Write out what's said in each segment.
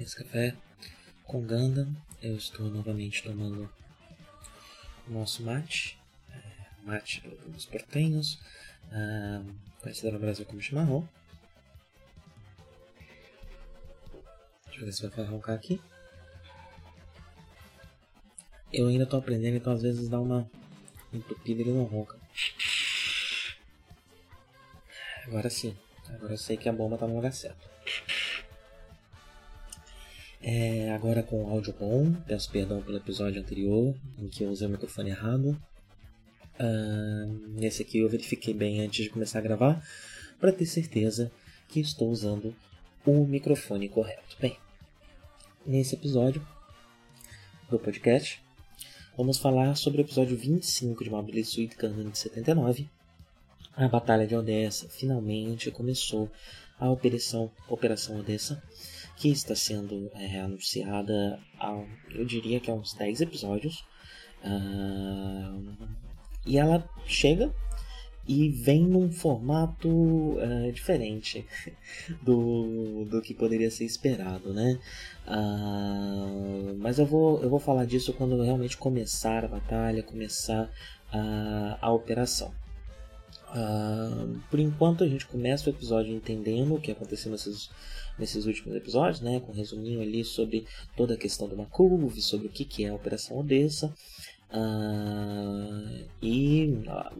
Nesse café com Ganda, eu estou novamente tomando o nosso mate, é, mate dos portenhos, ah, conhecido no Brasil como chimarrão. Deixa eu ver se vai roncar aqui. Eu ainda estou aprendendo, então às vezes dá uma entupido ele não ronca. Agora sim. Agora eu sei que a bomba tá no lugar certo. É, agora com áudio bom. Peço perdão pelo episódio anterior, em que eu usei o microfone errado. Uh, nesse aqui eu verifiquei bem antes de começar a gravar, para ter certeza que estou usando o microfone correto. Bem, nesse episódio do podcast, vamos falar sobre o episódio 25 de Mobile Suit Gundam de 79. A Batalha de Odessa finalmente começou a Operação, Operação Odessa, que está sendo é, anunciada há, eu diria que há uns 10 episódios. Uh, e ela chega e vem num formato uh, diferente do, do que poderia ser esperado, né? Uh, mas eu vou, eu vou falar disso quando realmente começar a batalha, começar a, a operação. Uh, por enquanto a gente começa o episódio entendendo o que aconteceu nesses, nesses últimos episódios, né? Com um resuminho ali sobre toda a questão do Makuv, sobre o que, que é a Operação Odessa. Uh,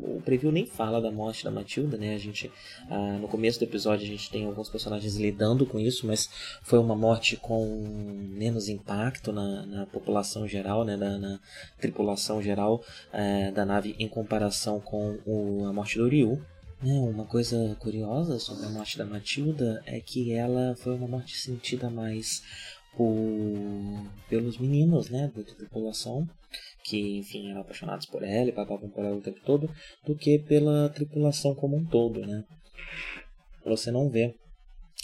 o preview nem fala da morte da Matilda, né? A gente uh, no começo do episódio a gente tem alguns personagens lidando com isso, mas foi uma morte com menos impacto na, na população geral, né? Da, na tripulação geral eh, da nave em comparação com o, a morte do Ryu. Né? Uma coisa curiosa sobre a morte da Matilda é que ela foi uma morte sentida mais por, pelos meninos, né? Da tripulação que, enfim, eram apaixonados por ela e pagavam por ela o tempo todo, do que pela tripulação como um todo, né? Você não vê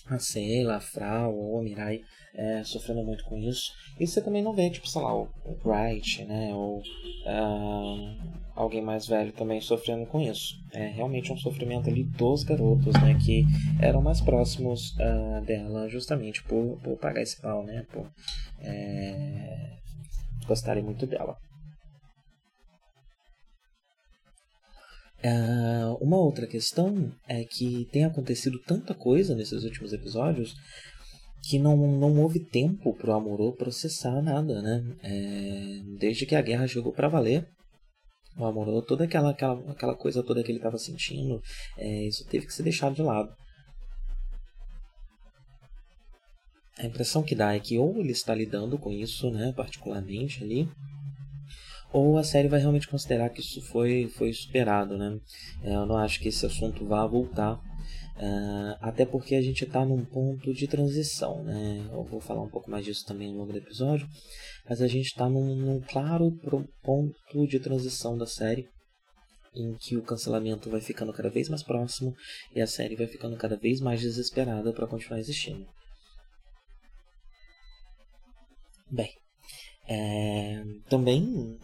a Seila, a Frau ou o Mirai é, sofrendo muito com isso. E você também não vê, tipo, sei lá, o, o Bright, né? Ou uh, alguém mais velho também sofrendo com isso. É realmente um sofrimento ali dos garotos, né? Que eram mais próximos uh, dela justamente por, por pagar esse pau, né? Por é, gostarem muito dela. Uh, uma outra questão é que tem acontecido tanta coisa nesses últimos episódios que não, não houve tempo para o Amorô processar nada, né? É, desde que a guerra chegou para valer, o Amorô, toda aquela, aquela, aquela coisa toda que ele estava sentindo, é, isso teve que ser deixado de lado. A impressão que dá é que ou ele está lidando com isso, né, particularmente ali, ou a série vai realmente considerar que isso foi, foi superado, né? É, eu não acho que esse assunto vá voltar, uh, até porque a gente está num ponto de transição, né? Eu vou falar um pouco mais disso também no longo do episódio, mas a gente está num, num claro ponto de transição da série, em que o cancelamento vai ficando cada vez mais próximo e a série vai ficando cada vez mais desesperada para continuar existindo. Bem, é, também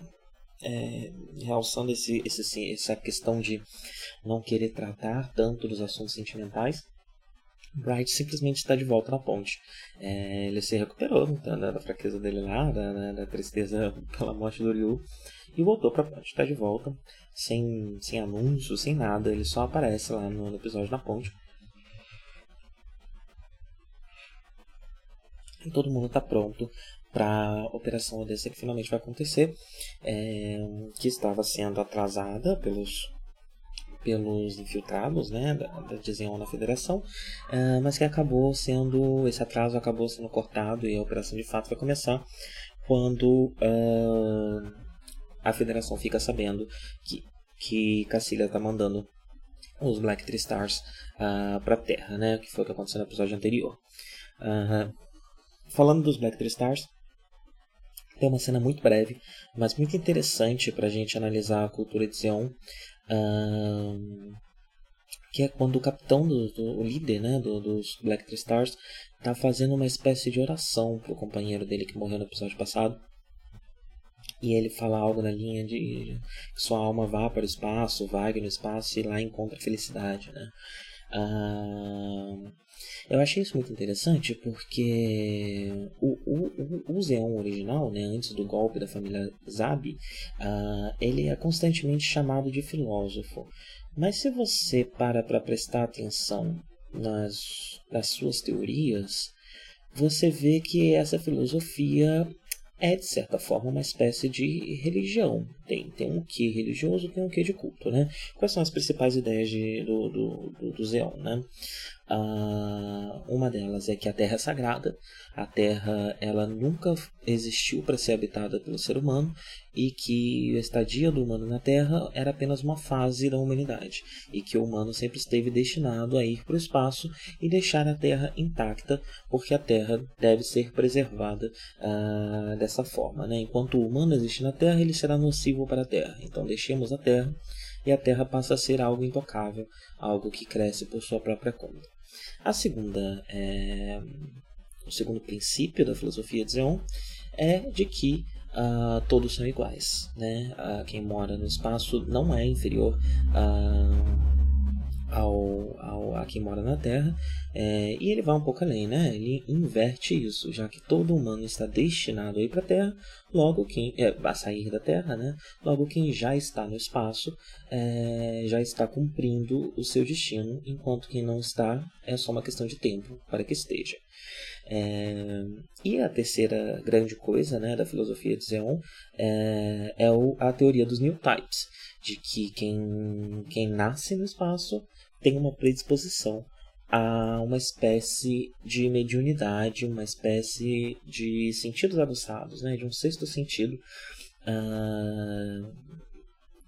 é, realçando esse, esse, essa questão de não querer tratar tanto dos assuntos sentimentais, Bright simplesmente está de volta na ponte. É, ele se recuperou da, da, fraqueza dele lá, da, da, tristeza pela morte do Ryu, e voltou para a ponte. Está de volta, sem, sem anúncio, sem nada. Ele só aparece lá no, no episódio na ponte. E todo mundo está pronto para a Operação Odessa que finalmente vai acontecer, é, que estava sendo atrasada pelos pelos infiltrados, né, da, da na Federação, uh, mas que acabou sendo, esse atraso acabou sendo cortado e a operação de fato vai começar quando uh, a Federação fica sabendo que, que Cacilha está mandando os Black Three Stars uh, para a Terra, né, que foi o que aconteceu no episódio anterior. falando dos Black Three Stars, tem uma cena muito breve, mas muito interessante para a gente analisar a cultura de Zeon. Um, que é quando o capitão, do, do o líder né, do, dos Black Three Stars, está fazendo uma espécie de oração pro companheiro dele que morreu no episódio passado. E ele fala algo na linha de que sua alma vá para o espaço, vague no espaço e lá encontra felicidade. Né? Eu achei isso muito interessante porque o, o, o Zeon original, né, antes do golpe da família Zabi, uh, ele é constantemente chamado de filósofo. Mas se você para para prestar atenção nas, nas suas teorias, você vê que essa filosofia é, de certa forma, uma espécie de religião. Tem, tem um quê religioso, tem um quê de culto, né? Quais são as principais ideias de, do, do, do, do Zeon, né? Uh, uma delas é que a Terra é sagrada, a Terra ela nunca existiu para ser habitada pelo ser humano e que a estadia do humano na Terra era apenas uma fase da humanidade e que o humano sempre esteve destinado a ir para o espaço e deixar a Terra intacta, porque a Terra deve ser preservada uh, dessa forma. Né? Enquanto o humano existe na Terra, ele será nocivo para a Terra. Então deixemos a Terra e a Terra passa a ser algo intocável, algo que cresce por sua própria conta. A segunda, é, o segundo princípio da filosofia de Zeon é de que uh, todos são iguais. Né? Uh, quem mora no espaço não é inferior uh, ao, ao, a quem mora na Terra. É, e ele vai um pouco além, né? ele inverte isso, já que todo humano está destinado a ir para a Terra, logo quem é, a sair da Terra, né? logo quem já está no espaço é, já está cumprindo o seu destino, enquanto quem não está é só uma questão de tempo para que esteja. É, e a terceira grande coisa né, da filosofia de Zeon é, é o, a teoria dos new types, de que quem, quem nasce no espaço tem uma predisposição a uma espécie de mediunidade, uma espécie de sentidos aguçados, né, de um sexto sentido, uh,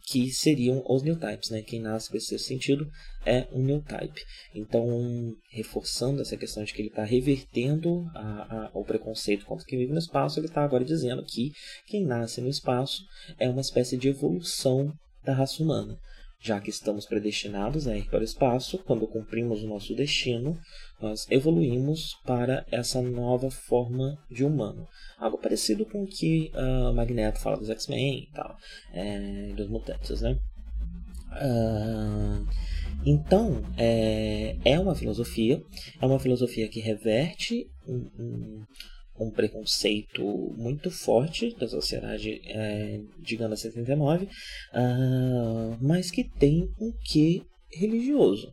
que seriam os new types. Né? Quem nasce com esse sexto sentido é um new type. Então, reforçando essa questão de que ele está revertendo a, a, o preconceito contra quem vive no espaço, ele está agora dizendo que quem nasce no espaço é uma espécie de evolução da raça humana já que estamos predestinados a ir para o espaço, quando cumprimos o nosso destino, nós evoluímos para essa nova forma de humano. Algo parecido com o que uh, Magneto fala dos X-Men e tal, é, dos mutantes, né? Uh, então, é, é uma filosofia, é uma filosofia que reverte um, um, um preconceito muito forte da sociedade é, de Gana 79, uh, mas que tem um quê religioso,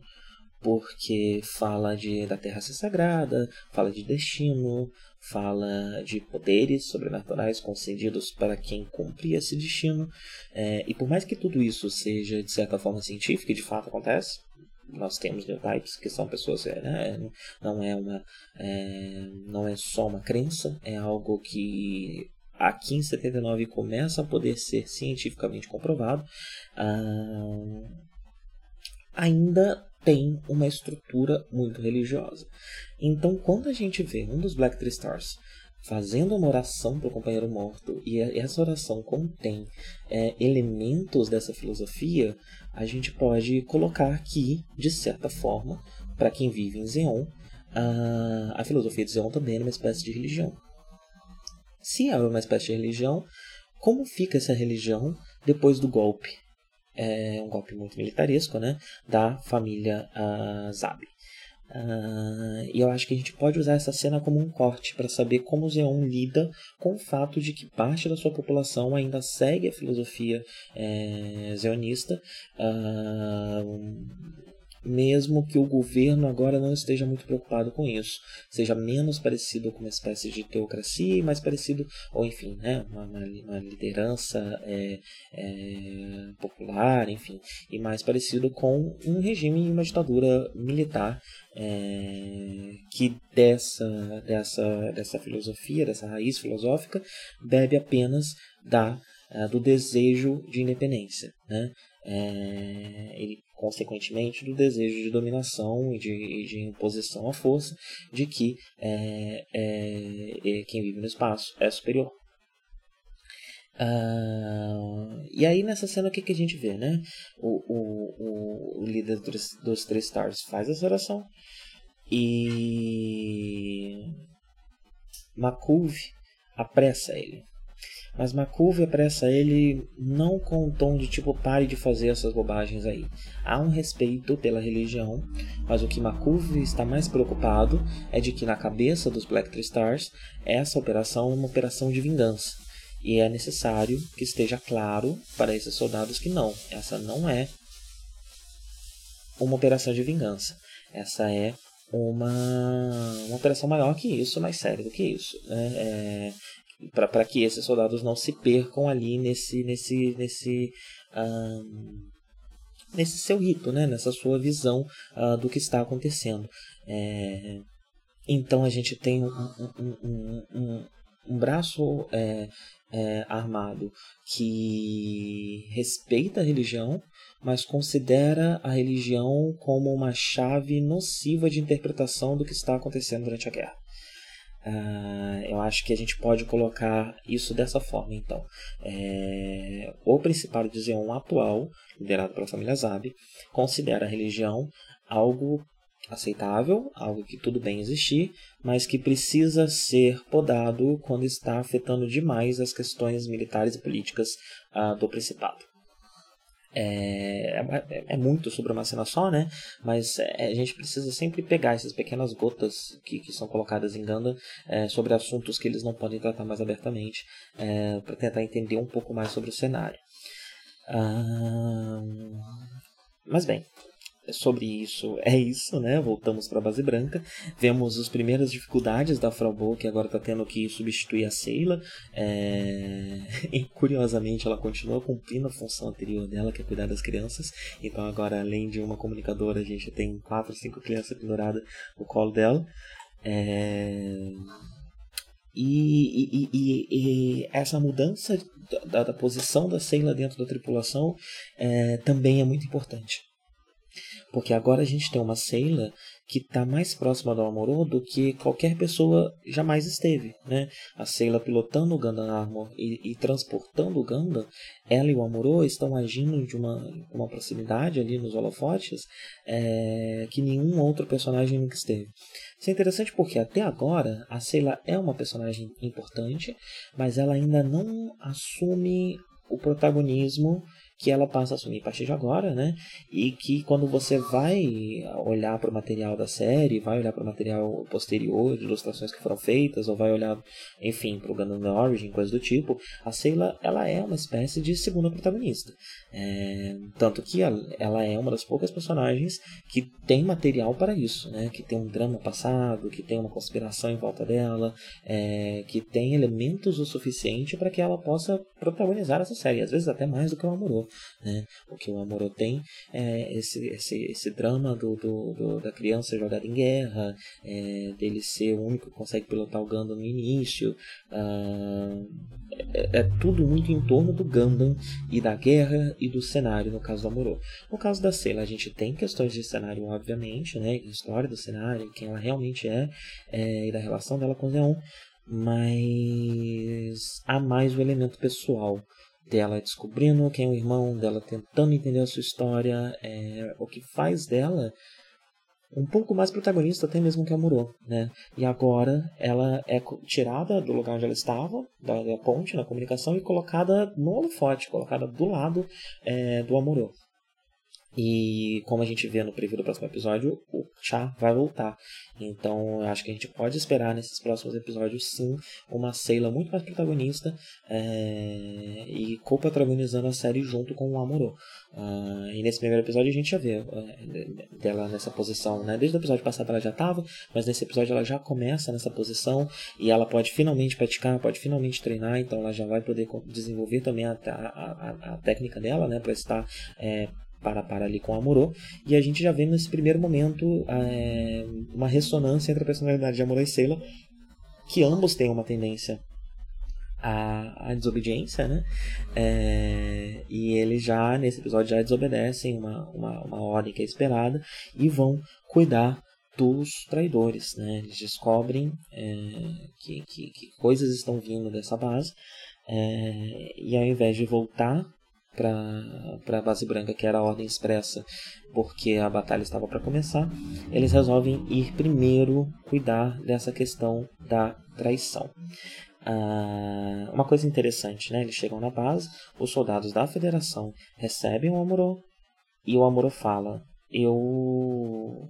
porque fala de, da terra ser sagrada, fala de destino, fala de poderes sobrenaturais concedidos para quem cumpre esse destino, é, e por mais que tudo isso seja de certa forma científica, e de fato acontece, nós temos neurotypes que são pessoas é, né, não é uma é, não é só uma crença é algo que aqui em 79 começa a poder ser cientificamente comprovado. Ah, ainda tem uma estrutura muito religiosa. Então quando a gente vê um dos Black Three Stars fazendo uma oração para o companheiro morto e essa oração contém é, elementos dessa filosofia, a gente pode colocar aqui, de certa forma, para quem vive em Zeon, a, a filosofia de Zeon também é uma espécie de religião. Se é uma espécie de religião, como fica essa religião depois do golpe? É um golpe muito militaresco, né? Da família uh, Zabi. Uh, e eu acho que a gente pode usar essa cena como um corte para saber como Zeon lida com o fato de que parte da sua população ainda segue a filosofia é, zeonista. Uh, mesmo que o governo agora não esteja muito preocupado com isso, seja menos parecido com uma espécie de teocracia e mais parecido, ou enfim, né, uma, uma liderança é, é, popular, enfim, e mais parecido com um regime e uma ditadura militar é, que dessa, dessa, dessa filosofia, dessa raiz filosófica, bebe apenas da, uh, do desejo de independência. Né? É, ele consequentemente do desejo de dominação e de, de, imposição à força de que é, é, é quem vive no espaço é superior. Uh, e aí nessa cena o que, que a gente vê, né? O, o, o, líder dos, dos Três Stars faz essa oração e Makuv apressa ele. Mas Makuv apressa ele não com um tom de tipo pare de fazer essas bobagens aí. Há um respeito pela religião, mas o que Makuv está mais preocupado é de que na cabeça dos Black Tree Stars essa operação é uma operação de vingança. E é necessário que esteja claro para esses soldados que não, essa não é uma operação de vingança. Essa é uma, uma operação maior que isso, mais séria do que isso. Né? É, para que esses soldados não se percam ali nesse nesse nesse nesse seu rito, né? nessa sua visão uh, do que está acontecendo. É, então a gente tem um, um, um, um braço é, é, armado que respeita a religião, mas considera a religião como uma chave nociva de interpretação do que está acontecendo durante a guerra. Uh, eu acho que a gente pode colocar isso dessa forma, então. É, o Principado de Zeon atual, liderado pela família Zab, considera a religião algo aceitável, algo que tudo bem existir, mas que precisa ser podado quando está afetando demais as questões militares e políticas uh, do Principado. É, é, é, muito sobre uma cena só, né? Mas é, a gente precisa sempre pegar essas pequenas gotas que, que são colocadas em Ganda é, sobre assuntos que eles não podem tratar mais abertamente, é, para tentar entender um pouco mais sobre o cenário. Ah, mas bem, sobre isso é isso, né? Voltamos para a base branca. Vemos as primeiras dificuldades da Frau que agora está tendo que substituir a Seila. É... E curiosamente ela continua cumprindo a função anterior dela, que é cuidar das crianças. Então agora, além de uma comunicadora, a gente tem quatro, cinco crianças penduradas no colo dela. É... E, e, e, e, essa mudança da, da, posição da Seila dentro da tripulação é, também é muito importante. Porque agora a gente tem uma Seila que está mais próxima do Amorô do que qualquer pessoa jamais esteve. Né? A Seila pilotando o Gundam Armor e, e transportando o Gundam, ela e o Amorô estão agindo de uma, uma proximidade ali nos holofotes é, que nenhum outro personagem nunca esteve. Isso é interessante porque até agora a Seila é uma personagem importante, mas ela ainda não assume o protagonismo que ela passa a assumir a partir de agora, né? E que quando você vai olhar para o material da série, vai olhar para o material posterior, de ilustrações que foram feitas, ou vai olhar, enfim, para o Gundam Origin, coisa do tipo, a Sayla, ela é uma espécie de segunda protagonista. É, tanto que ela é uma das poucas personagens que tem material para isso, né? Que tem um drama passado, que tem uma conspiração em volta dela, é, que tem elementos o suficiente para que ela possa protagonizar essa série, às vezes até mais do que o Amorô né? Porque o Amorô tem é, esse, esse, esse drama do, do, do, da criança jogada em guerra, é, dele ser o único que consegue pilotar o Gundam no início. Ah, é, é, tudo muito em torno do Gundam e da guerra e do cenário, no caso do Amorô. No caso da Sela, a gente tem questões de cenário, obviamente, né? História do cenário, quem ela realmente é, é e da relação dela com o Zeon mas há mais o elemento pessoal dela descobrindo quem é o irmão, dela tentando entender a sua história, é, o que faz dela um pouco mais protagonista até mesmo que a Muro, né? E agora ela é tirada do lugar onde ela estava, da, da ponte, na comunicação, e colocada no holofote, colocada do lado é, do Amorô. E como a gente vê no preview do próximo episódio, o Chá vai voltar. Então eu acho que a gente pode esperar nesses próximos episódios sim uma Sailor muito mais protagonista é... e co-protagonizando a série junto com o Amorô. Uh, e nesse primeiro episódio a gente já vê uh, dela nessa posição, né? Desde o episódio passado ela já estava, mas nesse episódio ela já começa nessa posição e ela pode finalmente praticar, pode finalmente treinar, então ela já vai poder desenvolver também a, a, a, a técnica dela, né? Para estar é, para para ali com Amorô. E a gente já vê nesse primeiro momento é, uma ressonância entre a personalidade de Amorô e Sailor, que ambos têm uma tendência à, à desobediência, né? É, e eles já, nesse episódio, já desobedecem uma, uma, uma ordem que é esperada e vão cuidar dos traidores, né? Eles descobrem é, que, que, que, coisas estão vindo dessa base é, e ao invés de voltar para a base branca, que era a ordem expressa, porque a batalha estava para começar, eles resolvem ir primeiro cuidar dessa questão da traição. Ah, uma coisa interessante, né? Eles chegam na base, os soldados da Federação recebem o Amuro e o Amuro fala: Eu,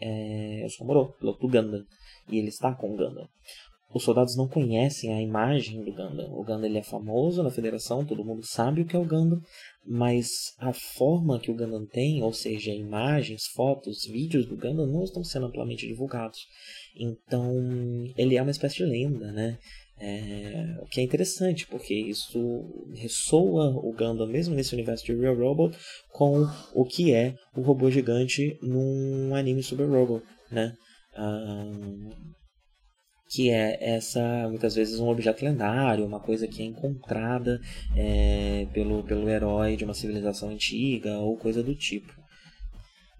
é, eu sou Amuro, piloto do Gundam, e ele está com o Gundam. Os soldados não conhecem a imagem do Gundam. O Gundam ele é famoso na Federação, todo mundo sabe o que é o Gundam, mas a forma que o Gundam tem, ou seja, imagens, fotos, vídeos do Gundam não estão sendo amplamente divulgados. Então, ele é uma espécie de lenda, né? É, o que é interessante, porque isso ressoa o Gundam, mesmo nesse universo de Real Robot, com o que é o robô gigante num anime Super Robot, né? Um, que é essa muitas vezes um objeto lendário, uma coisa que é encontrada é, pelo, pelo herói de uma civilização antiga ou coisa do tipo.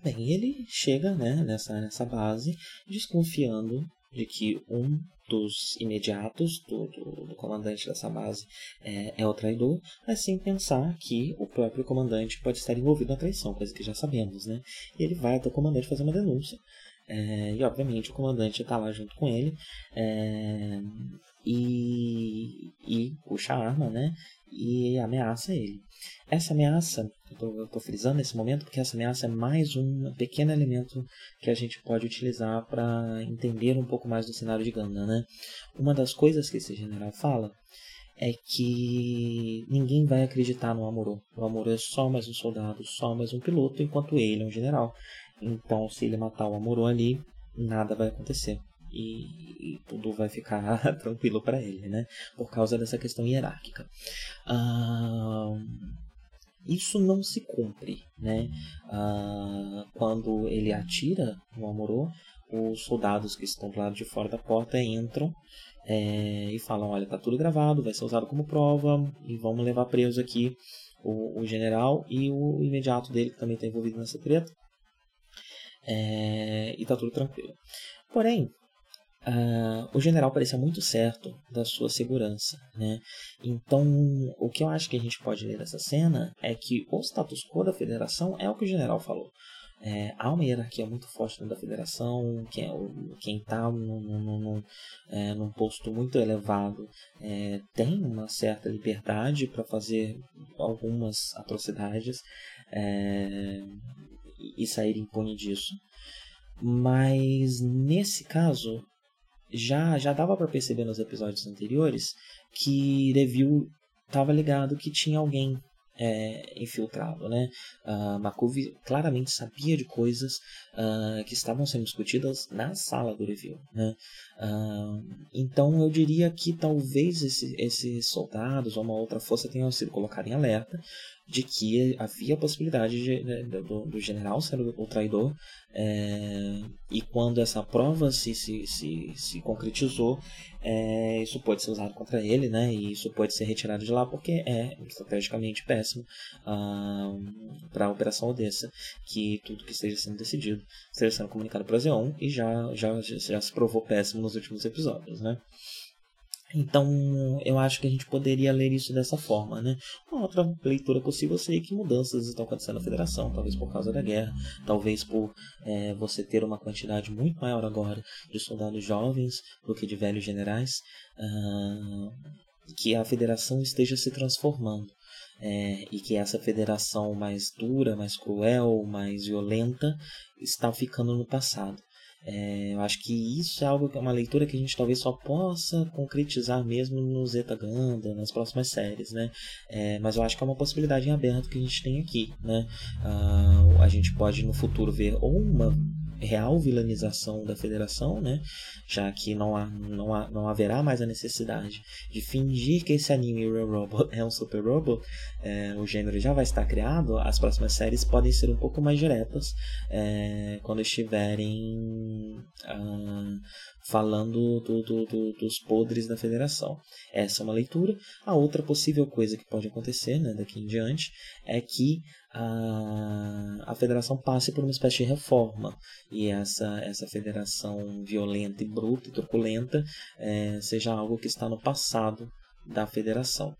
Bem, ele chega né, nessa, nessa base desconfiando de que um dos imediatos do, do, do comandante dessa base é, é, o traidor, mas sem pensar que o próprio comandante pode estar envolvido na traição, coisa que já sabemos, né? E ele vai até o comandante fazer uma denúncia é, e obviamente o comandante está lá junto com ele é, e, e puxa a arma, né? E ameaça ele. Essa ameaça, eu estou frisando nesse momento porque essa ameaça é mais um pequeno elemento que a gente pode utilizar para entender um pouco mais do cenário de Ganda, né? Uma das coisas que esse general fala é que ninguém vai acreditar no Amorô. O Amorô é só mais um soldado, só mais um piloto, enquanto ele é um general. Então, se ele matar o Amuro ali, nada vai acontecer. E, e tudo vai ficar tranquilo para ele, né? Por causa dessa questão hierárquica. Ah, isso não se cumpre, né? Ah, quando ele atira no Amuro, os soldados que estão do lado de fora da porta entram é, e falam: Olha, tá tudo gravado, vai ser usado como prova e vamos levar preso aqui o, o general e o imediato dele que também está envolvido nessa treta é, e tá tudo tranquilo. Porém, uh, o general parecia muito certo da sua segurança, né? Então, o que eu acho que a gente pode ler dessa cena é que o status quo da federação é o que o general falou. É, há uma hierarquia muito forte dentro da federação, quem é quem está num, é, num, posto muito elevado é, tem uma certa liberdade para fazer algumas atrocidades, é, e sair impune disso. Mas nesse caso, já já dava para perceber nos episódios anteriores que Review estava ligado que tinha alguém é, infiltrado, né? Uh, claramente sabia de coisas uh, que estavam sendo discutidas na sala do review, né? Uh, então eu diria que talvez esse, esses soldados ou uma outra força tenham sido colocados em alerta de que havia a possibilidade de, de, de, do, do, general ser o, traidor é, e quando essa prova se, se, se, se concretizou é, isso pode ser usado contra ele né e isso pode ser retirado de lá porque é estrategicamente péssimo ah, para a operação Odessa que tudo que esteja sendo decidido esteja sendo comunicado para Zeon e já, já, já se provou péssimo nos últimos episódios né então, eu acho que a gente poderia ler isso dessa forma, né? Uma outra leitura possível seria que mudanças estão acontecendo na federação, talvez por causa da guerra, talvez por é, você ter uma quantidade muito maior agora de soldados jovens do que de velhos generais, uh, que a federação esteja se transformando. é, e que essa federação mais dura, mais cruel, mais violenta está ficando no passado. É, eu acho que isso é algo que é uma leitura que a gente talvez só possa concretizar mesmo no Zeta Ganda, nas próximas séries, né? É, mas eu acho que é uma possibilidade em aberto que a gente tem aqui, né? Uh, a gente pode no futuro ver ou uma real vilanização da federação, né? já que não, há, não, há, não haverá mais a necessidade de fingir que esse anime Real Robot é um Super Robot, é, o gênero já vai estar criado, as próximas séries podem ser um pouco mais diretas é, quando estiverem ah, falando do, do, do, dos podres da federação. Essa é uma leitura. A outra possível coisa que pode acontecer né, daqui em diante é que a, a federação passe por uma espécie de reforma e essa, essa federação violenta e bruta e truculenta é, seja algo que está no passado da federação.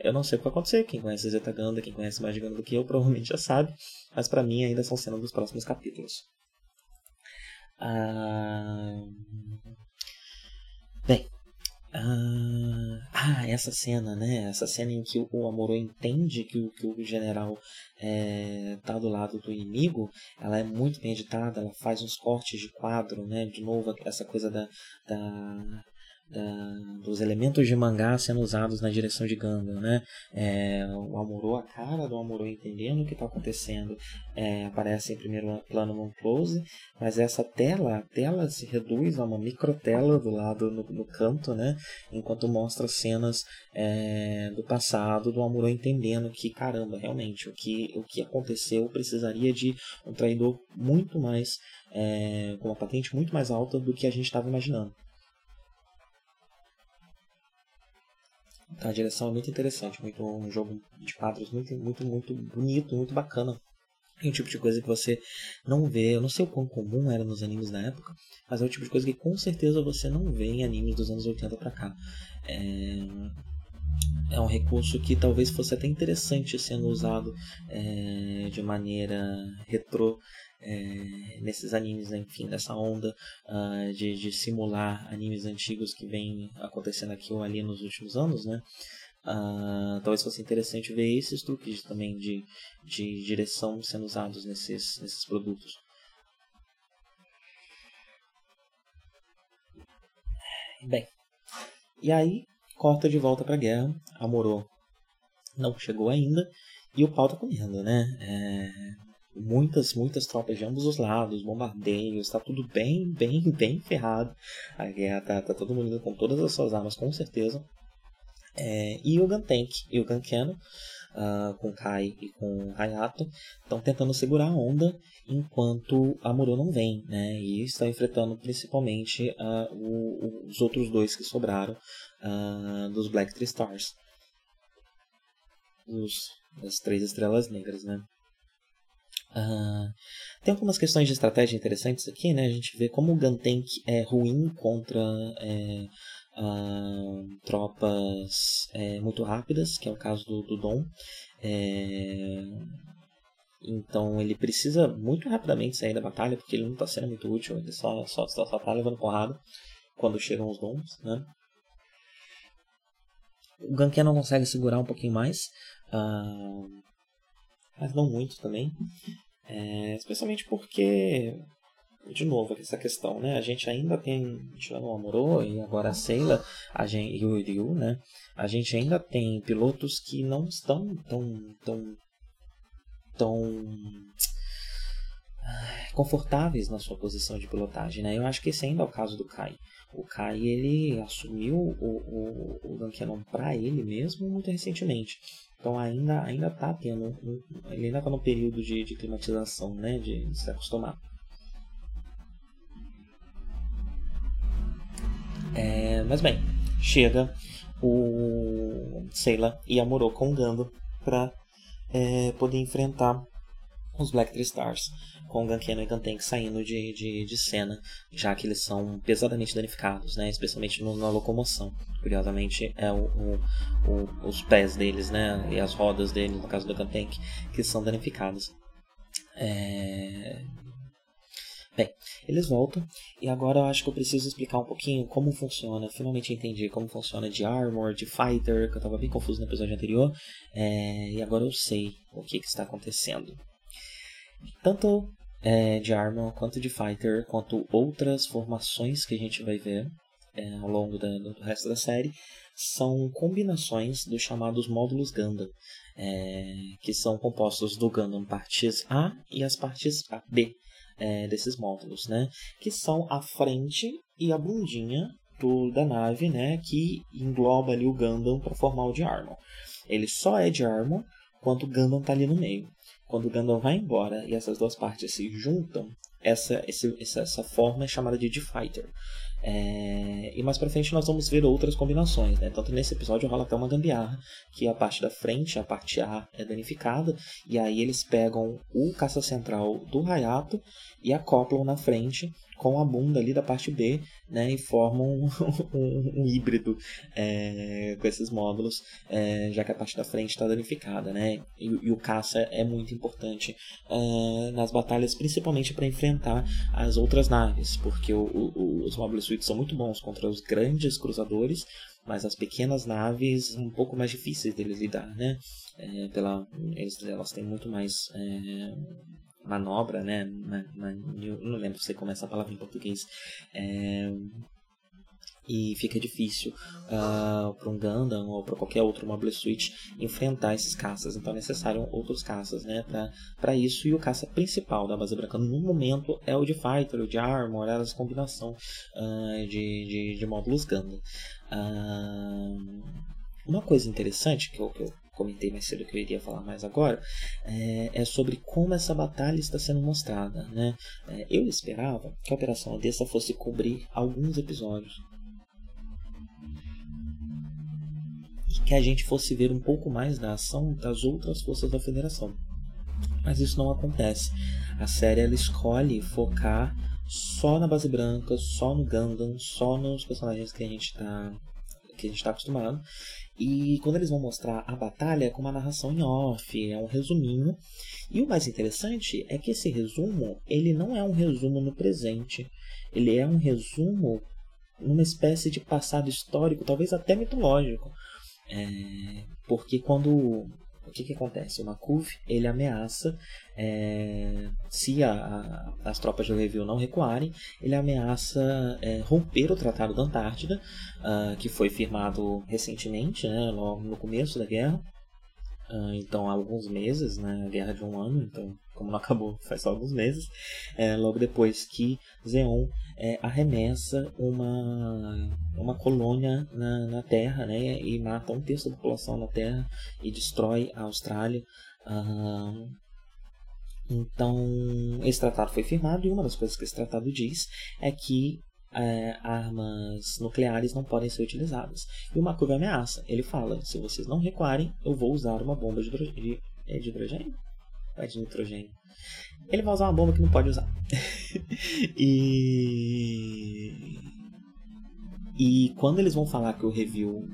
Eu não sei o que vai acontecer, quem conhece Zeta Ganda, quem conhece mais Ganda do que eu, provavelmente já sabe, mas para mim ainda são cenas dos próximos capítulos. Ah... Bem, ah, ah, essa cena, né? Essa cena em que o Amuro entende que o, que o general é, tá do lado do inimigo, ela é muito bem editada, ela faz uns cortes de quadro, né? De novo, essa coisa da, da da, dos elementos de mangá sendo usados na direção de Gundam, né? É, o Amuro, a cara do Amuro entendendo o que está acontecendo, é, aparece em primeiro plano num close, mas essa tela, a tela se reduz a uma microtela do lado no, no canto, né? Enquanto mostra cenas é, do passado do Amuro entendendo que caramba, realmente o que o que aconteceu precisaria de um traidor muito mais é, com uma patente muito mais alta do que a gente estava imaginando. A direção é muito interessante, muito um jogo de quadros muito, muito, muito bonito, muito bacana. É um tipo de coisa que você não vê, eu não sei o quão comum era nos animes da época, mas é o tipo de coisa que com certeza você não vê em animes dos anos 80 para cá. É, é um recurso que talvez fosse até interessante sendo usado é, de maneira retrô é, nesses animes, enfim, nessa onda uh, de, de, simular animes antigos que vem acontecendo aqui ou ali nos últimos anos, né? Uh, talvez fosse interessante ver esses truques também de, de direção sendo usados nesses, nesses produtos. Bem, e aí corta de volta pra guerra. A Moro não chegou ainda e o pau tá comendo, né? É, muitas, muitas tropas de ambos os lados, bombardeios, tá tudo bem, bem, bem ferrado. A guerra tá, tá todo mundo com todas as suas armas, com certeza. É, e o Gantank e o Gankeno, uh, com Kai e com Hayato, estão tentando segurar a onda enquanto a Muro não vem, né? E estão enfrentando principalmente uh, o, os outros dois que sobraram uh, dos Black Three Stars. Dos, das três estrelas negras, né? Uh, tem algumas questões de estratégia interessantes aqui, né? A gente vê como o Guntank é ruim contra é, uh, tropas é, muito rápidas, que é o caso do, do Dom. É, então ele precisa muito rapidamente sair da batalha, porque ele não está sendo muito útil, ele só, só, só, só tá levando porrada quando chegam os Dons, né? O Ganken não consegue segurar um pouquinho mais. Uh, mas não muito também. É, especialmente porque, de novo, essa questão, né? A gente ainda tem, tirando o Amorô e agora a Seila a gente, e o Ryu, né? A gente ainda tem pilotos que não estão tão, tão, tão confortáveis na sua posição de pilotagem, né? Eu acho que esse ainda é o caso do Kai. O Kai, ele assumiu o, o, o Gankenon para ele mesmo muito recentemente. Então ainda ainda tá tendo ele ainda está no período de, de climatização, né, de, se acostumar. É, mas bem, chega o Seila e a Moro com o Gando para é, poder enfrentar os Black Three Stars com o Gankeno e Gantank saindo de, de, de cena, já que eles são pesadamente danificados, né? especialmente no, na locomoção. Curiosamente, é o, o, o, os pés deles né? e as rodas deles, no caso do Gantank, que são danificadas. É... Bem, eles voltam e agora eu acho que eu preciso explicar um pouquinho como funciona. Finalmente entendi como funciona de Armor, de Fighter, que eu estava bem confuso no episódio anterior. É, e agora eu sei o que, que está acontecendo. Tanto é, de Armor quanto de Fighter, quanto outras formações que a gente vai ver é, ao longo da, do resto da série, são combinações dos chamados módulos Gundam. É, que são compostos do Gundam partes A e as partes B é, desses módulos, né? Que são a frente e a bundinha do, da nave, né? Que engloba ali o Gundam para formar o de Armor. Ele só é de Armor quando o Gundam está ali no meio. Quando o Gundam vai embora e essas duas partes se juntam, essa, esse, essa, forma é chamada de D-Fighter. É, e mais pra frente nós vamos ver outras combinações, né? Tanto nesse episódio rola até uma gambiarra, que a parte da frente, a parte A é danificada, e aí eles pegam o caça central do Hayato e acoplam na frente com a bunda ali da parte B, né, e formam um, um, híbrido é, com esses módulos, é, já que a parte da frente está danificada, né, e, e, o caça é muito importante é, nas batalhas, principalmente para enfrentar as outras naves, porque o, o, os módulos suítes são muito bons contra os grandes cruzadores, mas as pequenas naves um pouco mais difíceis deles lidar, né? É, pela, eles, elas têm muito mais é, manobra, né? Ma, ma, não lembro se como é essa palavra em português. É, e fica difícil uh, para um Gundam ou para qualquer outro Mobile Suit enfrentar esses caças. Então é necessário outros caças né, para isso. E o caça principal da base branca no momento é o de Fighter, o de Armor, essa combinação uh, de, de, de módulos Gundam. Uh, uma coisa interessante que eu, que eu comentei mais cedo que eu iria falar mais agora, é, é sobre como essa batalha está sendo mostrada. Né? É, eu esperava que a Operação Odessa fosse cobrir alguns episódios. E que a gente fosse ver um pouco mais da ação das outras forças da Federação. Mas isso não acontece. A série ela escolhe focar só na base branca, só no Gundam, só nos personagens que a gente está que a gente está acostumado e quando eles vão mostrar a batalha é com uma narração em off, é um resuminho. E o mais interessante é que esse resumo, ele não é um resumo no presente. Ele é um resumo numa espécie de passado histórico, talvez até mitológico. É, porque quando o que, que acontece? O Makuf ele ameaça, é, se a, a, as tropas do Review não recuarem, ele ameaça é, romper o Tratado da Antártida, uh, que foi firmado recentemente, né, logo no começo da guerra. Uh, então, há alguns meses, né, a guerra de um ano, então, como não acabou, faz só alguns meses, é, logo depois que Zeon é, arremessa uma, uma colônia na, na Terra né, e mata um terço da população na Terra e destrói a Austrália. Uh, então, esse tratado foi firmado e uma das coisas que esse tratado diz é que é, armas nucleares não podem ser utilizadas. E o Makuba ameaça. Ele fala: se vocês não recuarem, eu vou usar uma bomba de, de, é de hidrogênio? É de nitrogênio ele vai usar uma bomba que não pode usar. e. E quando eles vão falar que o review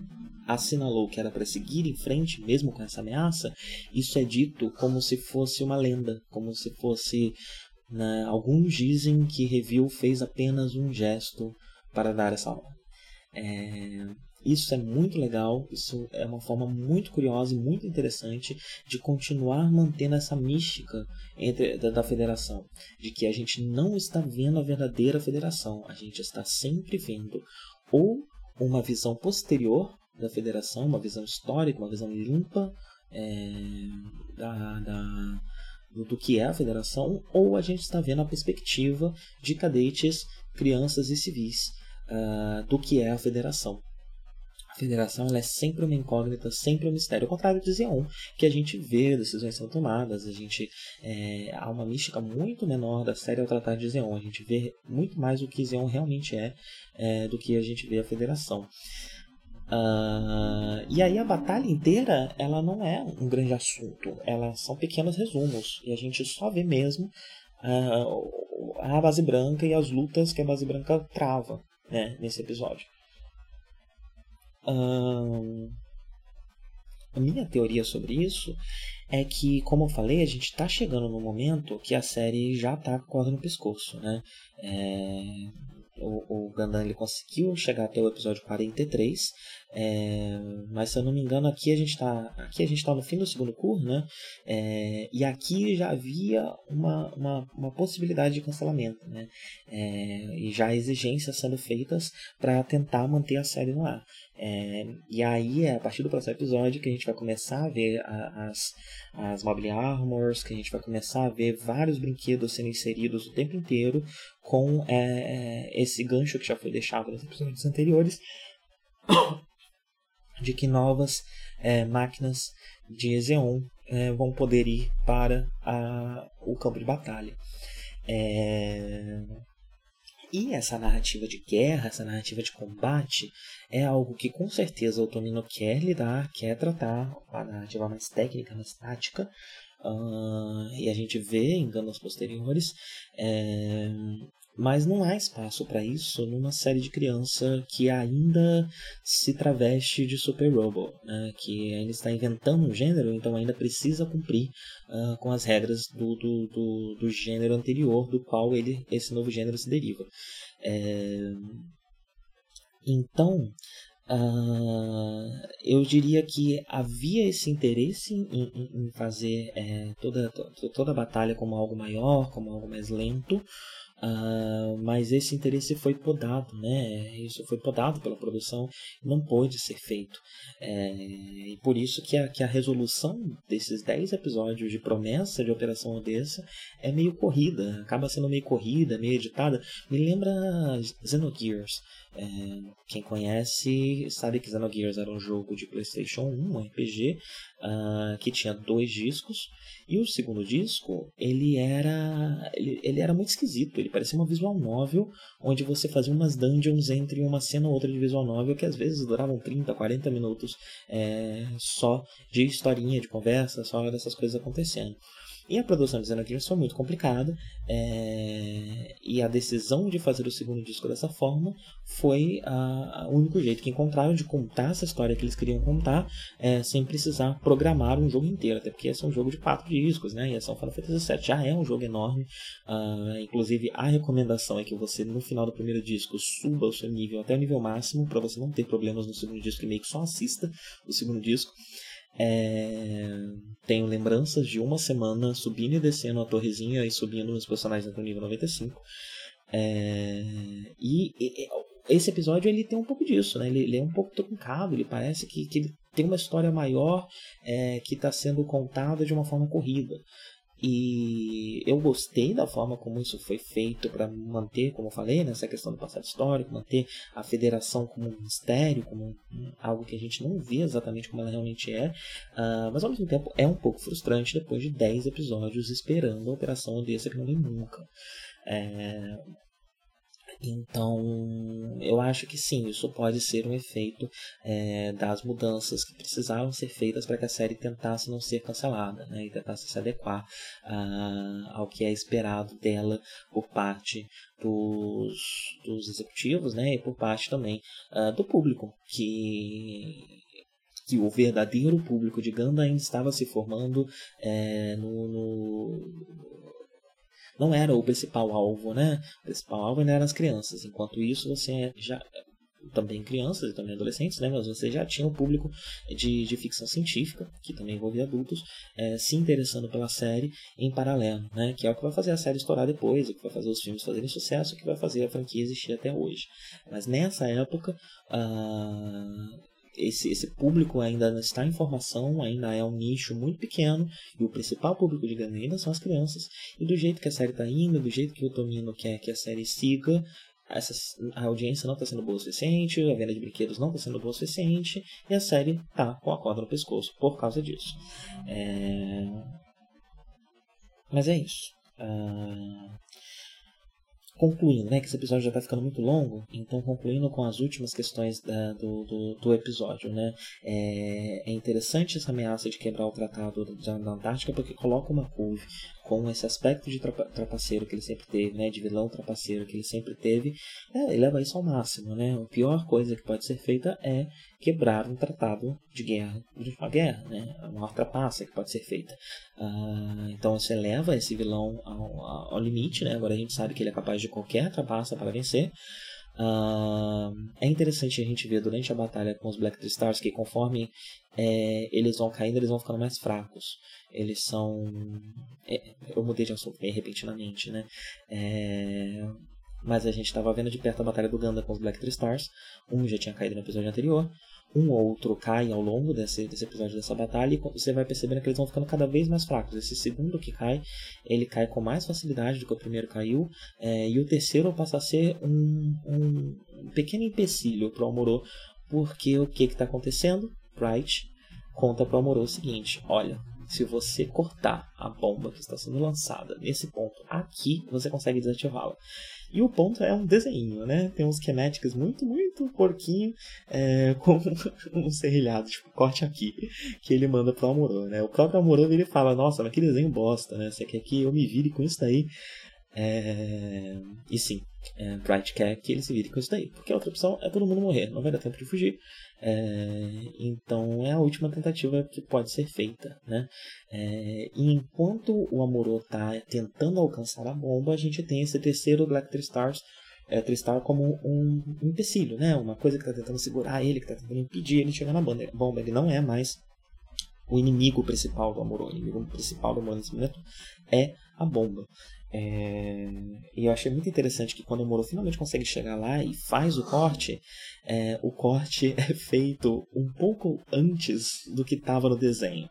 assinalou que era para seguir em frente, mesmo com essa ameaça, isso é dito como se fosse uma lenda, como se fosse. Né, alguns dizem que review fez apenas um gesto para dar essa ordem. É, isso é muito legal, isso é uma forma muito curiosa e muito interessante de continuar mantendo essa mística entre, da, da federação, de que a gente não está vendo a verdadeira federação, a gente está sempre vendo ou uma visão posterior da federação, uma visão histórica, uma visão limpa é, da, da, do, que é a federação, ou a gente está vendo a perspectiva de cadetes, crianças e civis uh, do que é a federação. A federação é sempre uma incógnita, sempre um mistério. Ao contrário de Zeon, que a gente vê decisões sendo tomadas, a gente é, há uma mística muito menor da série ao tratar de Zeon. A gente vê muito mais o que Zeon realmente é, é do que a gente vê a federação. Uh, e aí a batalha inteira ela não é um grande assunto, elas são pequenos resumos. E a gente só vê mesmo uh, a base branca e as lutas que a base branca trava né, nesse episódio. A minha teoria sobre isso é que, como eu falei, a gente está chegando no momento que a série já está corda no pescoço, né? É, o, o Gundam ele conseguiu chegar até o episódio 43, é, mas se eu não me engano aqui a gente está aqui a gente está no fim do segundo curso, né? É, e aqui já havia uma, uma, uma possibilidade de cancelamento, né? É, e já exigências sendo feitas para tentar manter a série no ar. É, e aí é a partir do próximo episódio que a gente vai começar a ver a, as, as Mobile Armors, que a gente vai começar a ver vários brinquedos sendo inseridos o tempo inteiro com é, é esse gancho que já foi deixado nos episódios anteriores de que novas é, máquinas de Xeon é, vão poder ir para a, o campo de batalha. É... E essa narrativa de guerra, essa narrativa de combate, é algo que com certeza o Tomino quer lidar, quer tratar, a narrativa mais técnica, mais tática, uh, e a gente vê em ganos posteriores, é, mas não há espaço para isso numa série de criança que ainda se traveste de Super Robo, né? que ainda está inventando um gênero, então ainda precisa cumprir uh, com as regras do, do, do, do, gênero anterior, do qual ele, esse novo gênero se deriva. É... Então, uh, eu diria que havia esse interesse em, em, em fazer é, toda, toda a batalha como algo maior, como algo mais lento, Uh, mas esse interesse foi podado, né? Isso foi podado pela produção, não pôde ser feito. É, e por isso que a, que a resolução desses 10 episódios de promessa de Operação Odessa é meio corrida, acaba sendo meio corrida, meio editada. Me lembra Xenogears. É, quem conhece sabe que Xenogears era um jogo de PlayStation 1, um RPG, uh, ah, que tinha dois discos. E o segundo disco, ele era ele, ele era muito esquisito. Ele parecia uma visual novel, onde você fazia umas dungeons entre uma cena ou outra de visual novel, que às vezes duravam 30, 40 minutos é, só de historinha, de conversa, só dessas coisas acontecendo. E a produção de Xenogears foi muito complicada, é... e a decisão de fazer o segundo disco dessa forma foi o único jeito que encontraram de contar essa história que eles queriam contar é, sem precisar programar um jogo inteiro, até porque esse é um jogo de quatro discos, né? E essa Final Fantasy VII já é um jogo enorme, uh, inclusive a recomendação é que você no final do primeiro disco suba o seu nível até o nível máximo para você não ter problemas no segundo disco e meio que só assista o segundo disco. É... Tenho lembranças de uma semana subindo e descendo a torrezinha e subindo os personagens até o nível 95. É... E, e, esse episódio ele tem um pouco disso, né? Ele, ele é um pouco truncado, ele parece que, que tem uma história maior é, que está sendo contada de uma forma corrida. E eu gostei da forma como isso foi feito para manter, como eu falei, nessa questão do passado histórico, manter a federação como um mistério, como um, algo que a gente não vê exatamente como ela realmente é. Uh, mas ao mesmo tempo é um pouco frustrante depois de 10 episódios esperando a operação desse que não vem nunca. É, então, eu acho que sim, isso pode ser um efeito é, das mudanças que precisavam ser feitas para que a série tentasse não ser cancelada né, e tentasse se adequar uh, ao que é esperado dela por parte dos, dos executivos né, e por parte também uh, do público, que que o verdadeiro público de Ganda ainda estava se formando é, no, no não era o principal alvo, né? O principal alvo ainda eram as crianças. Enquanto isso, você já também crianças e também adolescentes, né? Mas você já tinha um público de, de ficção científica, que também envolvia adultos, é, se interessando pela série em paralelo, né? Que é o que vai fazer a série estourar depois, o que vai fazer os filmes fazerem sucesso, o que vai fazer a franquia existir até hoje. Mas nessa época, uh, esse, esse público ainda está em formação, ainda é um nicho muito pequeno, e o principal público de Gana ainda são as crianças. E do jeito que a série está indo, do jeito que o Tomino quer que a série siga, essa, a audiência não está sendo boa o suficiente, a venda de brinquedos não está sendo boa o suficiente, e a série está com a corda no pescoço por causa disso. É... Mas é isso. Uh concluindo, né, que esse episódio já está ficando muito longo, então concluindo com as últimas questões da, do, do, do, episódio, né, é, é, interessante essa ameaça de quebrar o tratado da Antártica porque coloca uma couve com esse aspecto de trapaceiro que ele sempre teve, né, de vilão trapaceiro que ele sempre teve, é, ele leva isso ao máximo, né? A pior coisa que pode ser feita é quebrar um tratado de guerra de uma guerra, né? A maior trapaça que pode ser feita. Uh, então isso eleva esse vilão ao, ao, limite, né? Agora a gente sabe que ele é capaz de qualquer trapaça para vencer. Uh, é interessante a gente ver durante a batalha com os Black Stars que conforme é, eles vão caindo, eles vão ficando mais fracos. Eles são. É, eu mudei de assunto repentinamente, né? É, mas a gente estava vendo de perto a batalha do Ganda com os Black Stars. Um já tinha caído no episódio anterior. Um outro cai ao longo desse, desse episódio dessa batalha. E você vai percebendo que eles vão ficando cada vez mais fracos. Esse segundo que cai, ele cai com mais facilidade do que o primeiro caiu. É, e o terceiro passa a ser um, um pequeno empecilho para o Amorô. Porque o que está acontecendo? Bright conta para o Amorô o seguinte: olha, se você cortar a bomba que está sendo lançada nesse ponto aqui, você consegue desativá-la. E o ponto é um desenho, né? Tem uns schematics muito, muito porquinho é, com um serrilhado, tipo, corte aqui, que ele manda pro Amorô, né? O próprio Amorô ele fala, nossa, mas que desenho bosta, né? Você quer que eu me vire com isso daí? É... E sim, é, Bright quer que ele se vire com isso daí. Porque a outra opção é todo mundo morrer, não vai dar tempo de fugir. É, então é a última tentativa que pode ser feita. Né? É, e enquanto o Amorô está tentando alcançar a bomba, a gente tem esse terceiro Black Tristars é, Tristar como um empecilho, né? uma coisa que está tentando segurar ele, que está tentando impedir ele de chegar na bomba. Ele não é mais o inimigo principal do Amorô. O inimigo principal do Amorô nesse momento é a bomba. É... E eu achei muito interessante que quando o Moro finalmente consegue chegar lá e faz o corte, é... o corte é feito um pouco antes do que estava no desenho.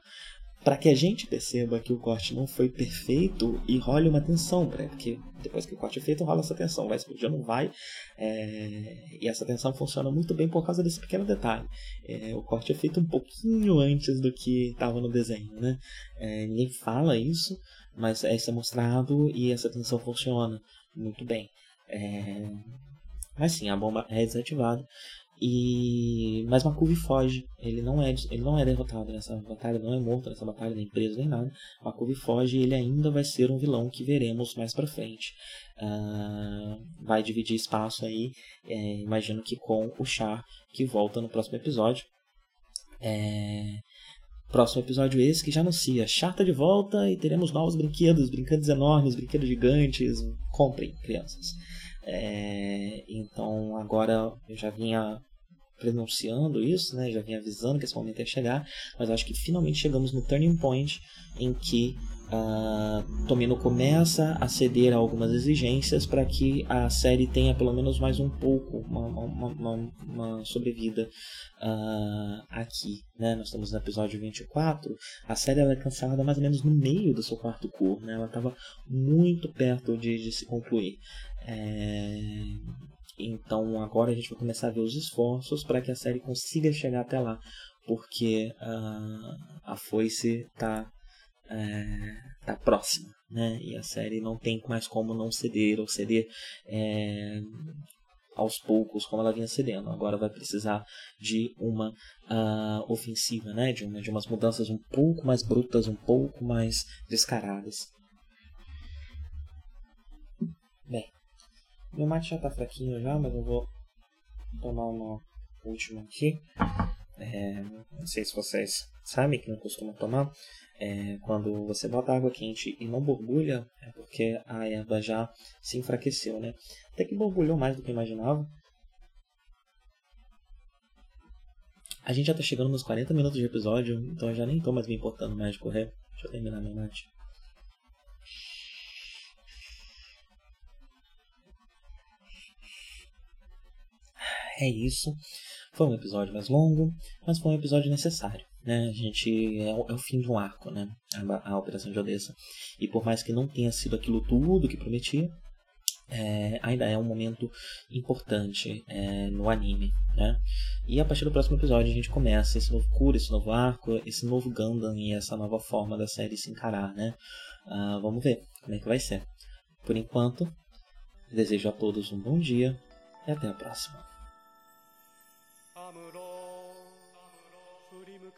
Para que a gente perceba que o corte não foi perfeito e role uma tensão, né? porque depois que o corte é feito, rola essa tensão, vai explodir ou não vai. É... E essa tensão funciona muito bem por causa desse pequeno detalhe. É... O corte é feito um pouquinho antes do que estava no desenho. Né? É... Ninguém fala isso, mas é, isso é mostrado e essa tensão funciona muito bem. É... Mas sim, a bomba é desativada. E mas Makuvi foge, ele não é ele não é derrotado nessa batalha, não é morto nessa batalha, nem preso nem nada. Makuvi foge e ele ainda vai ser um vilão que veremos mais para frente. Uh, vai dividir espaço aí, é, imagino que com o Char que volta no próximo episódio. É, Próximo episódio esse que já anuncia Chata de volta e teremos novos brinquedos, brinquedos enormes, brinquedos gigantes. Comprem, crianças. É, então agora eu já vinha pronunciando isso, né? Já vinha avisando que esse momento ia chegar, mas acho que finalmente chegamos no turning point em que uh, Tomino começa a ceder a algumas exigências para que a série tenha pelo menos mais um pouco, uma, uma, uma, uma sobrevida uh, aqui. Né? Nós estamos no episódio 24. A série ela é cancelada mais ou menos no meio do seu quarto curso. Né? Ela estava muito perto de, de se concluir. É... Então agora a gente vai começar a ver os esforços para que a série consiga chegar até lá, porque uh, a foice está é, tá próxima, né? E a série não tem mais como não ceder ou ceder é, aos poucos como ela vinha cedendo. Agora vai precisar de uma uh, ofensiva, né? De, uma, de umas mudanças um pouco mais brutas, um pouco mais descaradas. Bem, meu mate já tá fraquinho já, mas eu vou tomar uma última aqui. É, não sei se vocês sabem que não costumam tomar. É, quando você bota água quente e não borbulha, é porque a erva já se enfraqueceu, né? Até que borbulhou mais do que eu imaginava. A gente já tá chegando nos 40 minutos de episódio, então eu já nem tô mais me importando mais de correr. Deixa eu terminar meu mate. É isso. Foi um episódio mais longo, mas foi um episódio necessário. Né? A gente é o, é o fim de um arco, né? A, a, Operação de Odessa. E por mais que não tenha sido aquilo tudo que prometia, é, ainda é um momento importante é, no anime, né? E a partir do próximo episódio a gente começa esse novo cura, esse novo arco, esse novo Gundam e essa nova forma da série se encarar, né? Uh, vamos ver como é que vai ser. Por enquanto, desejo a todos um bom dia e até a próxima.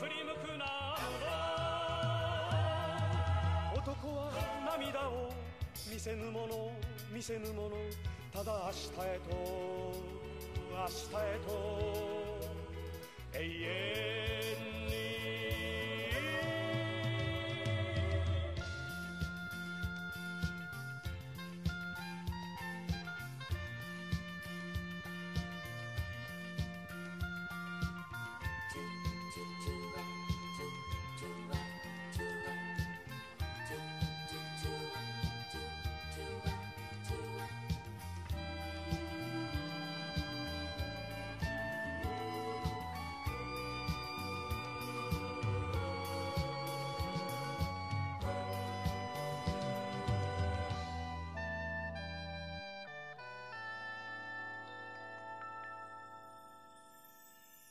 振り向くなアムロ男は涙を見せぬもの見せぬもの。ただ明日へと明日へと。永遠